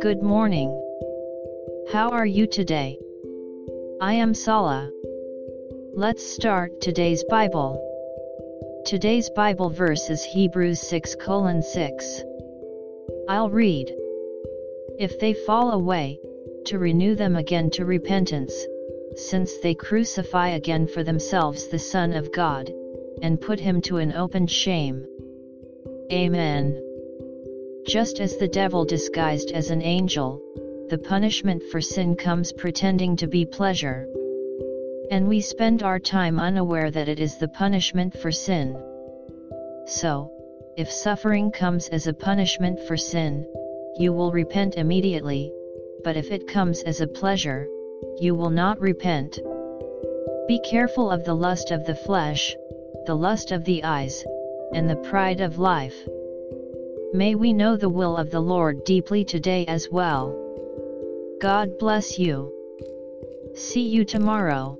Good morning. How are you today? I am Sala. Let's start today's Bible. Today's Bible verse is Hebrews 6 colon 6. I'll read. If they fall away, to renew them again to repentance, since they crucify again for themselves the Son of God, and put him to an open shame. Amen. Just as the devil disguised as an angel, the punishment for sin comes pretending to be pleasure. And we spend our time unaware that it is the punishment for sin. So, if suffering comes as a punishment for sin, you will repent immediately, but if it comes as a pleasure, you will not repent. Be careful of the lust of the flesh, the lust of the eyes, and the pride of life. May we know the will of the Lord deeply today as well. God bless you. See you tomorrow.